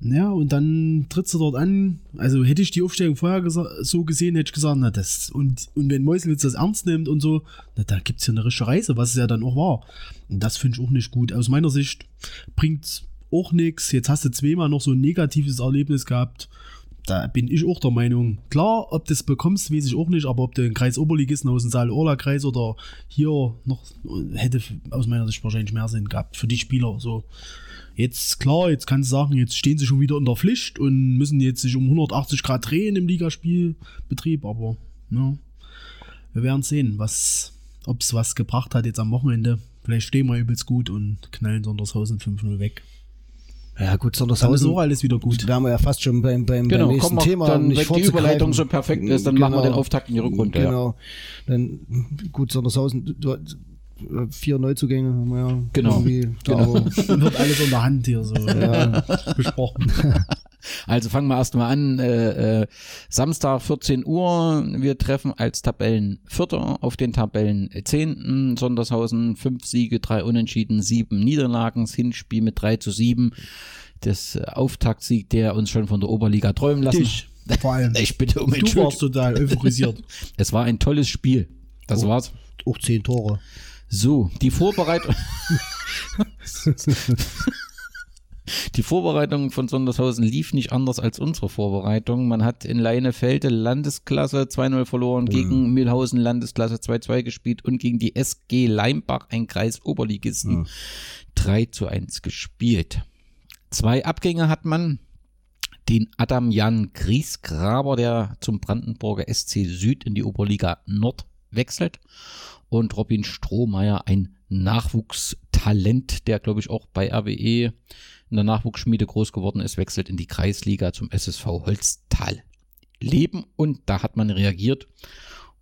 ja, und dann trittst du dort an. Also hätte ich die Aufstellung vorher so gesehen, hätte ich gesagt, na das, und, und wenn Meuselwitz das ernst nimmt und so, na da gibt's ja eine richtige Reise, was es ja dann auch war. Und das finde ich auch nicht gut. Aus meiner Sicht bringt's auch nichts. Jetzt hast du zweimal noch so ein negatives Erlebnis gehabt. Da bin ich auch der Meinung, klar, ob du das bekommst, weiß ich auch nicht, aber ob du einen Kreis Oberligisten aus dem Saal-Orla-Kreis oder hier noch, hätte aus meiner Sicht wahrscheinlich mehr Sinn gehabt für die Spieler. So, Jetzt, klar, jetzt kannst du sagen, jetzt stehen sie schon wieder in der Pflicht und müssen jetzt sich um 180 Grad drehen im Ligaspielbetrieb, aber ja, wir werden sehen, was, ob es was gebracht hat jetzt am Wochenende. Vielleicht stehen wir übelst gut und knallen Sondershausen 5-0 weg. Ja, gut, Dann ist Sondershausen. auch alles wieder gut. Wären wir ja fast schon beim, beim, Genau, beim nächsten wir Thema. dann, nicht wenn die. Überleitung so perfekt ist, dann machen wir den Auftakt in die Rückrunde, ja. Genau. Dann, gut, Sondershausen, du, du, vier Neuzugänge haben wir ja. Genau. irgendwie da, Genau. wird alles unter Hand hier so Ja. besprochen. Also fangen wir erstmal an. Äh, äh, Samstag 14 Uhr. Wir treffen als Tabellenvierter auf den Tabellenzehnten. Sondershausen fünf Siege, drei Unentschieden, sieben Niederlagen. Hinspiel mit 3 zu 7. Das äh, Auftaktsieg, der uns schon von der Oberliga träumen lassen. Dich, vor allem. Ich bitte um Du warst Entschuldigung. total euphorisiert. Es war ein tolles Spiel. Das Oh. war's. auch zehn Tore. So, die Vorbereitung. Die Vorbereitung von Sondershausen lief nicht anders als unsere Vorbereitung. Man hat in Leinefelde Landesklasse 2-0 verloren, gegen Mühlhausen Landesklasse 2-2 gespielt und gegen die SG Leimbach, ein Kreis Oberligisten, 3 zu 1 gespielt. Zwei Abgänge hat man. Den Adam Jan Griesgraber, der zum Brandenburger SC Süd in die Oberliga Nord wechselt. Und Robin Strohmeier, ein Nachwuchstalent, der, glaube ich, auch bei RWE in der Nachwuchsschmiede groß geworden ist, wechselt in die Kreisliga zum SSV Holztal. Leben und da hat man reagiert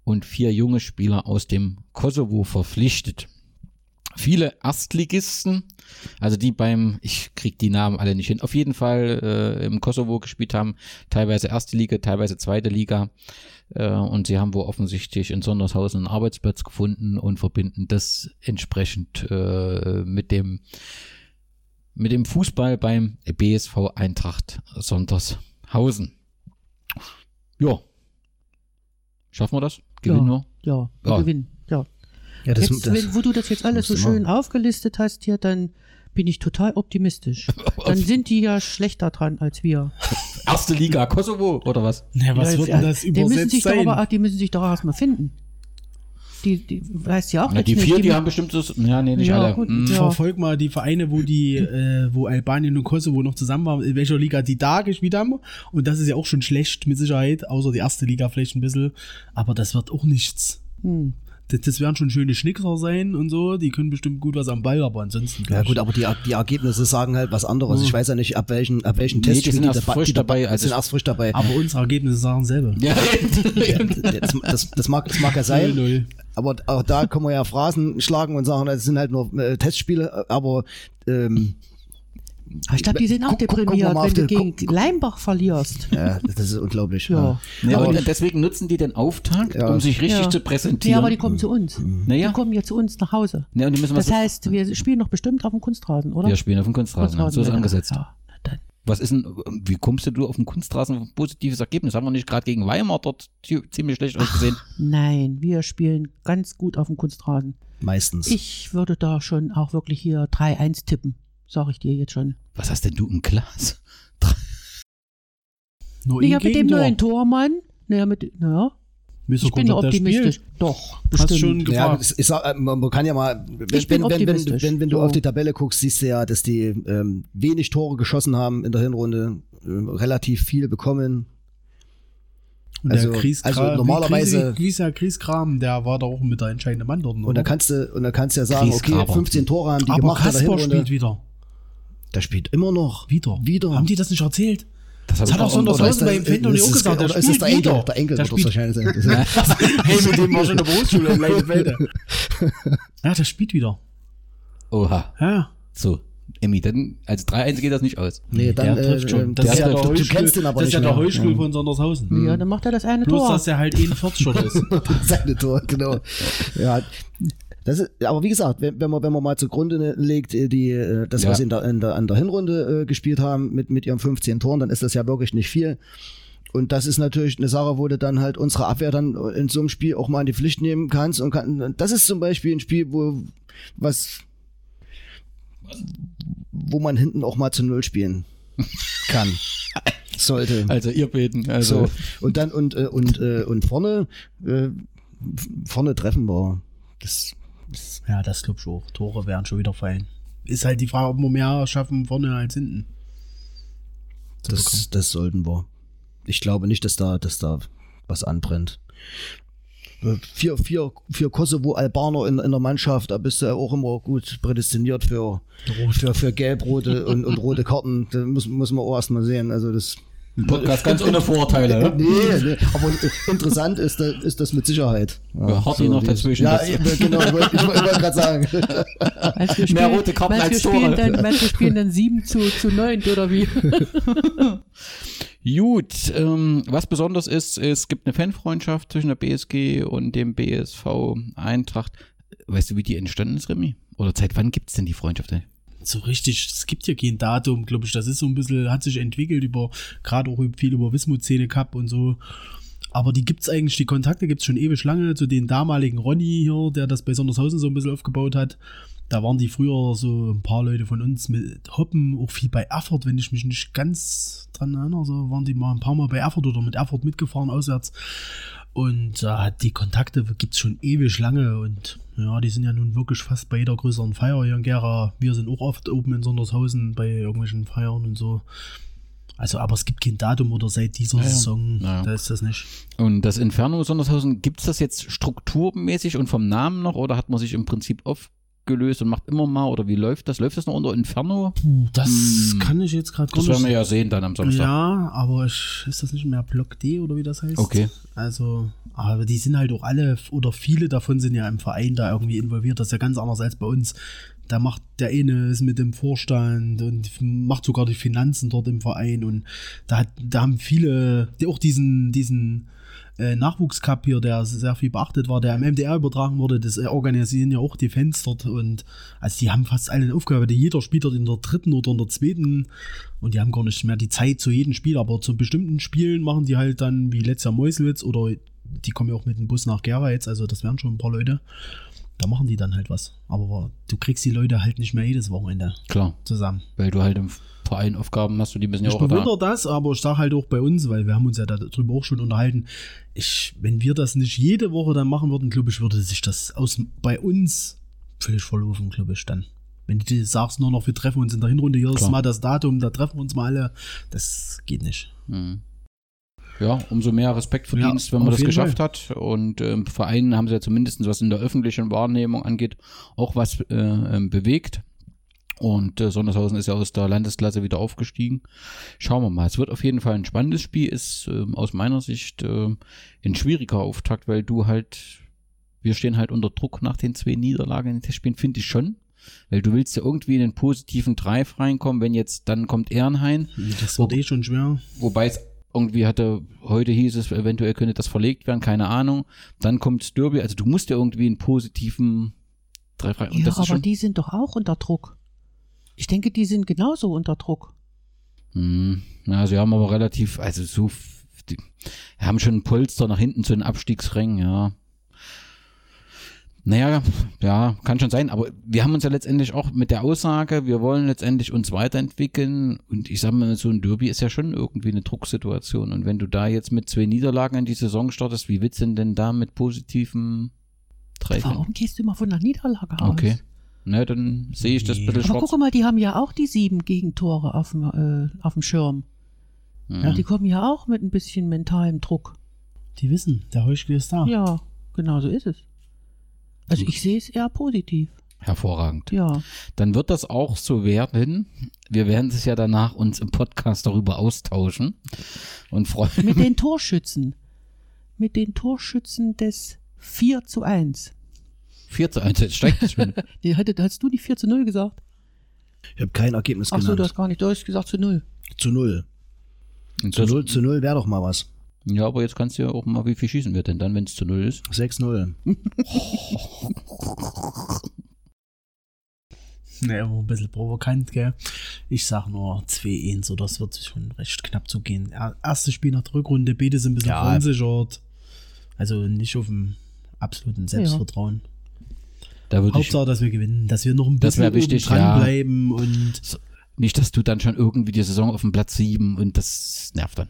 und vier junge Spieler aus dem Kosovo verpflichtet. Viele Erstligisten, also die beim, ich krieg die Namen alle nicht hin, auf jeden Fall äh, im Kosovo gespielt haben, teilweise erste Liga, teilweise zweite Liga. Äh, und sie haben wohl offensichtlich in Sondershausen einen Arbeitsplatz gefunden und verbinden das entsprechend äh, mit dem mit dem Fußball beim BSV Eintracht Sondershausen. Ja. Schaffen wir das? Gewinnen wir? Ja, wir Ja. gewinnen. Ja. Ja, das, jetzt, das, wenn, wo du das jetzt alles so schön aufgelistet hast hier, dann bin ich total optimistisch. Dann sind die ja schlechter dran als wir. Erste Liga Kosovo oder was? Na, was ja, wird ja, denn das die müssen übersetzt sich doch sein? aber, die müssen sich doch erstmal finden. Die, die weißt ja auch Na, jetzt die nicht. vier, die haben bestimmt das. Ja, nee, nicht Ja, alle. gut. Hm. Ja. Verfolg mal die Vereine, wo die, äh, wo Albanien und Kosovo noch zusammen waren, in welcher Liga die da gespielt haben. Und das ist ja auch schon schlecht, mit Sicherheit, außer die erste Liga vielleicht ein bisschen. Aber das wird auch nichts. Hm. Das, das werden schon schöne Schnickser sein und so. Die können bestimmt gut was am Ball, aber ansonsten. ja gut, ich- aber die, die Ergebnisse sagen halt was anderes. Ich weiß ja nicht, ab welchen, ab welchen Nee, die Testspielen sind erst dabei- frisch dabei, die also sind ich- erst frisch dabei. aber unsere Ergebnisse sagen selber. Ja, Ja, das, das, das, mag, das mag ja sein. 0-0. Aber auch da können wir ja Phrasen schlagen und sagen, das sind halt nur äh, Testspiele, aber ähm, ich glaube, die sind auch deprimiert, wenn du gegen Leimbach verlierst. ja, das ist unglaublich. Ja. ja, Aber- deswegen nutzen die den Auftakt, Ja. um sich richtig Ja. zu präsentieren. aber die kommen zu uns. Naja. Die kommen ja zu uns nach Hause. ja, und die müssen was. Das heißt, wir spielen noch bestimmt auf dem Kunstrasen, oder? wir spielen auf dem Kunstrasen. ja. So ist ja. angesetzt. Ja. Was ist denn, wie kommst du auf dem Kunstrasen auf ein positives Ergebnis? Haben wir nicht gerade gegen Weimar dort zi- ziemlich schlecht ausgesehen? Nein, wir spielen ganz gut auf dem Kunstrasen. Meistens. Ich würde da schon auch wirklich hier 3-1 tippen. Sag ich dir jetzt schon. Was hast denn du im Glas? Nur Ja, ein mit dem neuen Tormann. Naja, mit, naja, Wieso ich bin der optimistisch. Spiel? Doch, Hast bestimmt. schon Ja, auch, äh, man kann ja mal, wenn, Ich bin wenn, wenn, wenn, optimistisch. wenn, wenn du auf die Tabelle guckst, siehst du ja, dass die ähm, wenig Tore geschossen haben in der Hinrunde, ähm, relativ viel bekommen. Und also- der Kries also normalerweise- Grieser Krieskram, der war da auch mit der entscheidende Mann dort. Und da kannst du, und da kannst du ja sagen, okay, Griesgraber. 15 Tore haben die Aber gemacht in der Kasper spielt wieder. Der spielt immer noch. Wieder. Wieder. Haben die das nicht erzählt? Das, Das hat auch so ein Oder ist Sondershausen das- beim Fenton ist es- gesagt. Der oder ist das spielt der Enkel? wieder. Der Enkel wird das wahrscheinlich sein. Hey, mit dem war schon in der Berufsschule in Leitwelde. Ja, der spielt wieder. Oha. Ja. So, Emmy, dann als 3-1 geht das nicht aus. Nee, dann, der trifft äh, schon. das Das ist ja der du, kennst aber Das ist ja der. Heuschkel von Sondershausen. Ja, dann macht er das eine Bloß, Tor. dass er halt 41 ist. Seine Tor, genau. Ja. Das ist, aber wie gesagt, wenn, wenn man wenn man mal zugrunde legt, äh, die äh, das Ja. was sie in der, in der an der Hinrunde äh, gespielt haben mit mit ihren 15 Toren, dann ist das ja wirklich nicht viel. Und das ist natürlich eine Sache, wo du dann halt unsere Abwehr dann in so einem Spiel auch mal in die Pflicht nehmen kannst und kann, das ist zum Beispiel ein Spiel, wo was wo man hinten auch mal zu Null spielen kann. Sollte. Also ihr beten. Also So, und dann und äh, und äh, und vorne äh, vorne treffen wir. Das Ja, das glaube ich auch. Tore werden schon wieder fallen. Ist halt die Frage, ob wir mehr schaffen vorne als hinten. das, das sollten wir. Ich glaube nicht, dass da dass da was anbrennt. Vier, vier, vier Kosovo-Albaner in, in der Mannschaft, da bist du ja auch immer gut prädestiniert für, für, für gelb-rote und, und rote Karten. Da muss, muss man auch erstmal sehen. Also das. Podcast ganz ohne Vorurteile. ne? Nee, nee, aber interessant ist, das- ist das mit Sicherheit. Ja, Harti noch wie- dazwischen, Ja, eben, genau, ich wollte, ich wollte gerade sagen. Wir Mehr spielen- rote Karten als Tore. dann, wir spielen dann 7 zu, zu 9 oder wie? Gut, ähm, was besonders ist, es gibt eine Fanfreundschaft zwischen der BSG und dem BSV Eintracht. Weißt du, wie die entstanden ist, Remy? Oder seit wann gibt's denn die Freundschaft? So richtig, es gibt ja kein Datum, glaube ich. Das ist so ein bisschen, hat sich entwickelt über, gerade auch viel über Wismut-Szene Cup und so. Aber die gibt's eigentlich, die Kontakte gibt's schon ewig lange zu den damaligen Ronny hier, der das bei Sondershausen so ein bisschen aufgebaut hat. Da waren die früher so ein paar Leute von uns mit Hoppen, auch viel bei Erfurt, wenn ich mich nicht ganz dran erinnere, so waren die mal ein paar Mal bei Erfurt oder mit Erfurt mitgefahren auswärts. Und äh, die Kontakte gibt's schon ewig lange und ja, die sind ja nun wirklich fast bei jeder größeren Feier hier in Gera. Wir sind auch oft oben in Sondershausen bei irgendwelchen Feiern und so. Also, aber es gibt kein Datum oder seit dieser Ja. Saison, Ja. da ist das nicht. Und das Inferno Sondershausen, gibt's das jetzt strukturmäßig und vom Namen noch oder hat man sich im Prinzip aufgelöst und macht immer mal oder wie läuft das? Läuft das noch unter Inferno? Das Hm. kann ich jetzt gerade Das werden wir ja sehen dann am Samstag. Ja, aber ich, ist das nicht mehr Block D oder wie das heißt? Okay. Also, aber die sind halt auch alle oder viele davon sind ja im Verein da irgendwie involviert. Das ist ja ganz anders als bei uns. Da macht der eine ist mit dem Vorstand und macht sogar die Finanzen dort im Verein und da hat, da haben viele, die auch diesen, diesen äh, Nachwuchscup hier, der sehr viel beachtet war, der am MDR übertragen wurde, das äh, organisieren ja auch die Fans dort und also die haben fast alle eine Aufgabe, die jeder spielt dort in der dritten oder in der zweiten und die haben gar nicht mehr die Zeit zu jedem Spiel, aber zu bestimmten Spielen machen die halt dann wie letzter Meuselwitz oder die kommen ja auch mit dem Bus nach Gera jetzt, also das wären schon ein paar Leute. Da machen die dann halt was. Aber du kriegst die Leute halt nicht mehr jedes Wochenende Klar, zusammen. weil du halt im Verein Aufgaben hast und die müssen ja Ich auch da. bewundere das, aber ich sage halt auch bei uns, weil wir haben uns ja darüber auch schon unterhalten. Ich, wenn wir das nicht jede Woche dann machen würden, glaube ich, würde sich das aus, bei uns völlig verlaufen, glaube ich, dann. Wenn du dir sagst, nur noch, wir treffen uns in der Hinrunde, hier ist Klar. mal das Datum, da treffen wir uns mal alle, das geht nicht. Mhm. Ja, umso mehr Respekt verdienst, Ja, wenn man das geschafft hat. Und ähm, Vereinen haben sie ja zumindest, was in der öffentlichen Wahrnehmung angeht, auch was äh, ähm, bewegt. Und äh, Sondershausen ist ja aus der Landesklasse wieder aufgestiegen. Schauen wir mal. Es wird auf jeden Fall ein spannendes Spiel. Ist ähm, aus meiner Sicht äh, ein schwieriger Auftakt, weil du halt, wir stehen halt unter Druck nach den zwei Niederlagen in den Testspielen, finde ich schon. Weil du willst ja irgendwie in den positiven Drive reinkommen, wenn jetzt, dann kommt Ehrenhain. Das wird eh schon schwer. Wobei es irgendwie hatte, heute hieß es, eventuell könnte das verlegt werden, keine Ahnung. Dann kommt Derby, also du musst ja irgendwie einen positiven. Und Ja, aber schon, die sind doch auch unter Druck. Ich denke, die sind genauso unter Druck. Hm, ja, sie haben aber relativ, also so, die haben schon ein Polster nach hinten zu den Abstiegsrängen, ja. Naja, ja, kann schon sein, aber wir haben uns ja letztendlich auch mit der Aussage, wir wollen letztendlich uns weiterentwickeln und ich sag mal, so ein Derby ist ja schon irgendwie eine Drucksituation und wenn du da jetzt mit zwei Niederlagen in die Saison startest, wie willst du denn da mit positiven Treffen? Warum gehst du immer von der Niederlage aus? Okay. Na, dann sehe ich das ein bisschen Aber schwarz. guck mal, die haben ja auch die sieben Gegentore auf dem, äh, auf dem Schirm. Ja, die kommen ja auch mit ein bisschen mentalem Druck. Die wissen, der Heuschkel ist da. Ja, genau so ist es. Also ich sehe es eher positiv. Hervorragend. Ja. Dann wird das auch so werden. Wir werden es ja danach uns im Podcast darüber austauschen und freuen Mit den Torschützen. Mit den Torschützen des 4 zu 1. 4 zu 1. Jetzt steigt es schon. Hatte- hast du die 4 zu 0 gesagt? Ich habe kein Ergebnis Ach so, genannt. du hast gar nicht. Du hast gesagt zu 0. zu null. Und Zu das- null, zu null wäre doch mal was. Ja, aber jetzt kannst du ja auch mal, wie viel schießen wir denn dann, wenn es zu null ist? 6-0. Ne, immer ein bisschen provokant, gell? Ich sag nur 2-1, so das wird schon recht knapp zugehen. Er- Erstes Spiel nach der Rückrunde, beide sind ein bisschen Ja. verunsichert. Also nicht auf dem absoluten Selbstvertrauen. Da würde ich Hauptsache, dass wir gewinnen, dass wir noch ein bisschen wichtig, oben ja. dranbleiben und nicht, dass du dann schon irgendwie die Saison auf dem Platz 7 und das nervt dann.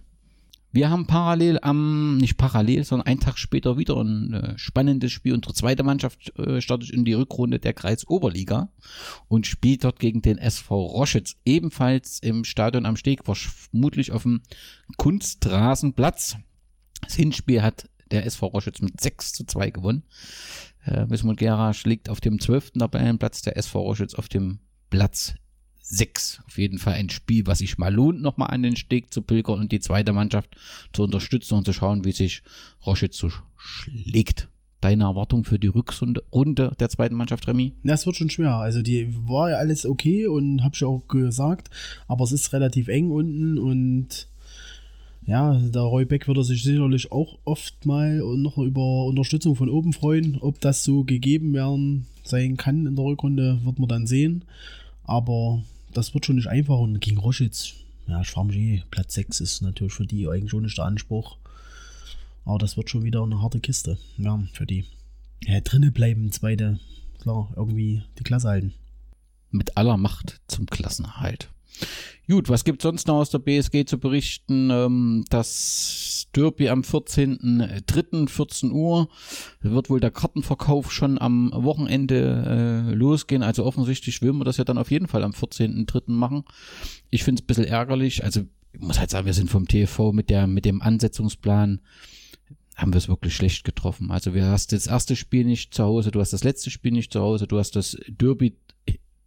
Wir haben parallel am, nicht parallel, sondern einen Tag später wieder ein äh, spannendes Spiel. Unsere zweite Mannschaft äh, startet in die Rückrunde der Kreisoberliga und spielt dort gegen den SV Roschitz. Ebenfalls im Stadion am Steg, vermutlich auf dem Kunstrasenplatz. Das Hinspiel hat der SV Roschitz mit 6 zu 2 gewonnen. Äh, Wismut Gera liegt auf dem 12. Tabellenplatz, der SV Roschitz auf dem Platz 6. Auf jeden Fall ein Spiel, was sich mal lohnt, nochmal an den Steg zu pilgern und die zweite Mannschaft zu unterstützen und zu schauen, wie sich Roschitz so schlägt. Deine Erwartung für die Rückrunde Runde der zweiten Mannschaft, Remy? Ja, es wird schon schwer. Also die war ja alles okay und hab ich auch gesagt, aber es ist relativ eng unten und ja, der Roy Beck würde sich sicherlich auch oft mal noch über Unterstützung von oben freuen. Ob das so gegeben werden sein kann in der Rückrunde, wird man dann sehen. Aber das wird schon nicht einfach und gegen Roschitz, ja, Schwarmgé, Platz 6 ist natürlich für die eigentlich schon nicht der Anspruch. Aber das wird schon wieder eine harte Kiste, ja, für die. Ja, drinnen bleiben, zweite, klar, irgendwie die Klasse halten. Mit aller Macht zum Klassenerhalt. Gut, was gibt sonst noch aus der BSG zu berichten? Ähm, Das Derby am 14.03. 14 Uhr wird wohl der Kartenverkauf schon am Wochenende äh, losgehen. Also offensichtlich will man das ja dann auf jeden Fall am 14.03. machen. Ich finde es ein bisschen ärgerlich. Also ich muss halt sagen, wir sind vom TV mit, der, mit dem Ansetzungsplan haben wir es wirklich schlecht getroffen. Also du hast das erste Spiel nicht zu Hause, du hast das letzte Spiel nicht zu Hause, du hast das Derby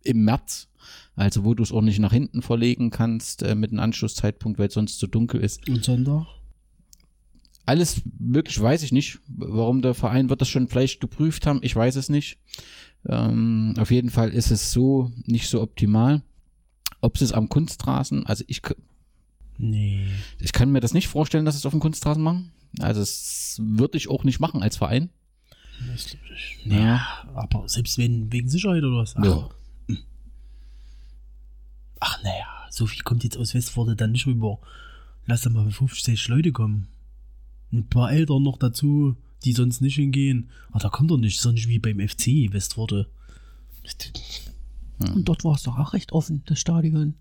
im März, also wo du es auch nicht nach hinten verlegen kannst äh, mit einem Anschlusszeitpunkt, weil es sonst zu dunkel ist. Und Sonntag? Alles wirklich weiß ich nicht, warum der Verein wird das schon vielleicht geprüft haben, ich weiß es nicht. Ähm, auf jeden Fall ist es so nicht so optimal. Ob sie es am Kunstrasen, also ich, Nee. ich kann mir das nicht vorstellen, dass sie es auf dem Kunstrasen machen. Also das würde ich auch nicht machen als Verein. Das ich. Ja, aber selbst wenn, wegen Sicherheit oder was? Ach, Ja. Ach naja, so viel kommt jetzt aus Westforde dann nicht rüber. Lass doch mal 50 Leute kommen. Ein paar Eltern noch dazu, die sonst nicht hingehen. Aber da kommt doch nicht, sonst wie beim FC Westforde. Und dort war es doch auch recht offen, das Stadion.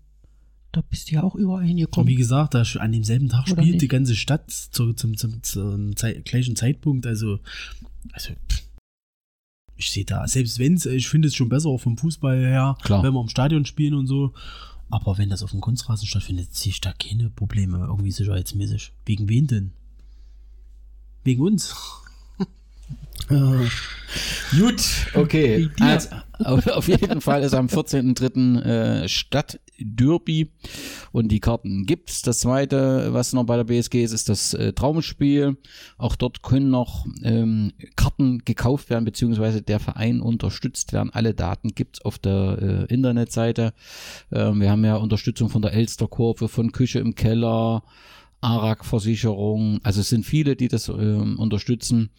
Da bist du ja auch überall Und wie hingekommen. gesagt, da an demselben Tag Oder spielt die nicht? ganze Stadt zu, zum, zum, zum Zei- gleichen Zeitpunkt. Also, also pff. ich sehe da, selbst wenn es, ich finde es schon besser auch vom Fußball her, Klar. wenn wir im Stadion spielen und so. Aber wenn das auf dem Kunstrasen stattfindet, sehe ich da keine Probleme irgendwie sicherheitsmäßig. Wegen wen denn? Wegen uns. Gut, okay. Also, auf, jeden Fall ist am 14.03. Äh, Stadtderby und die Karten gibt's. Das zweite, was noch bei der BSG ist, ist das äh, Traumspiel. Auch dort können noch ähm, Karten gekauft werden, beziehungsweise der Verein unterstützt werden. Alle Daten gibt's auf der äh, Internetseite. Ähm, wir haben ja Unterstützung von der Elsterkurve, von Küche im Keller, ARAG-Versicherung. Also es sind viele, die das ähm, unterstützen.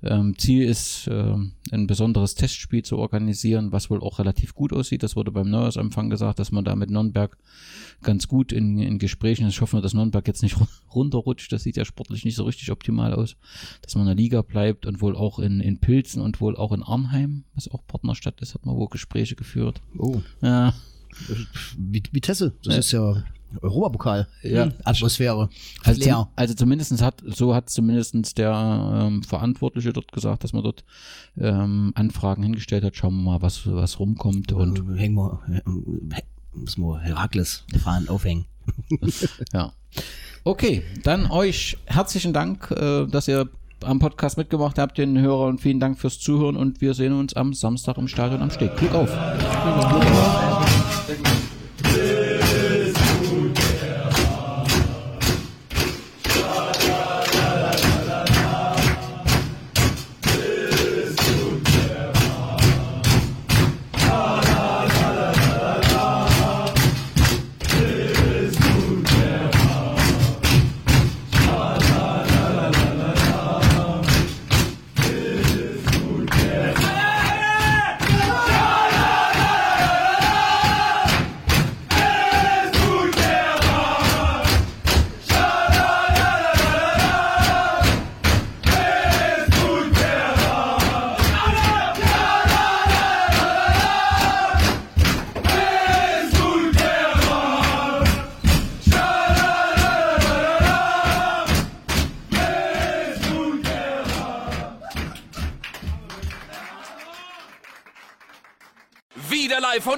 Ähm, Ziel ist, ähm, ein besonderes Testspiel zu organisieren, was wohl auch relativ gut aussieht. Das wurde beim Neujahrsempfang gesagt, dass man da mit Nürnberg ganz gut in, in Gesprächen ist. Ich hoffe, dass Nürnberg jetzt nicht runterrutscht. Das sieht ja sportlich nicht so richtig optimal aus. Dass man in der Liga bleibt und wohl auch in, in Pilzen und wohl auch in Arnheim, was auch Partnerstadt ist, hat man wohl Gespräche geführt. Oh. Ja, Wie, Vitesse, das Ja. ist ja Europapokal. Ja. Atmosphäre. Also, zum, also zumindestens hat, so hat zumindestens der ähm, Verantwortliche dort gesagt, dass man dort ähm, Anfragen hingestellt hat. Schauen wir mal, was, was rumkommt. Und Und hängen wir, äh, müssen wir Herakles fahren, aufhängen. ja. Okay, dann euch herzlichen Dank, äh, dass ihr am Podcast mitgemacht habt, den Hörer und vielen Dank fürs Zuhören und wir sehen uns am Samstag im Stadion am Steg. Glück auf! Wieder live von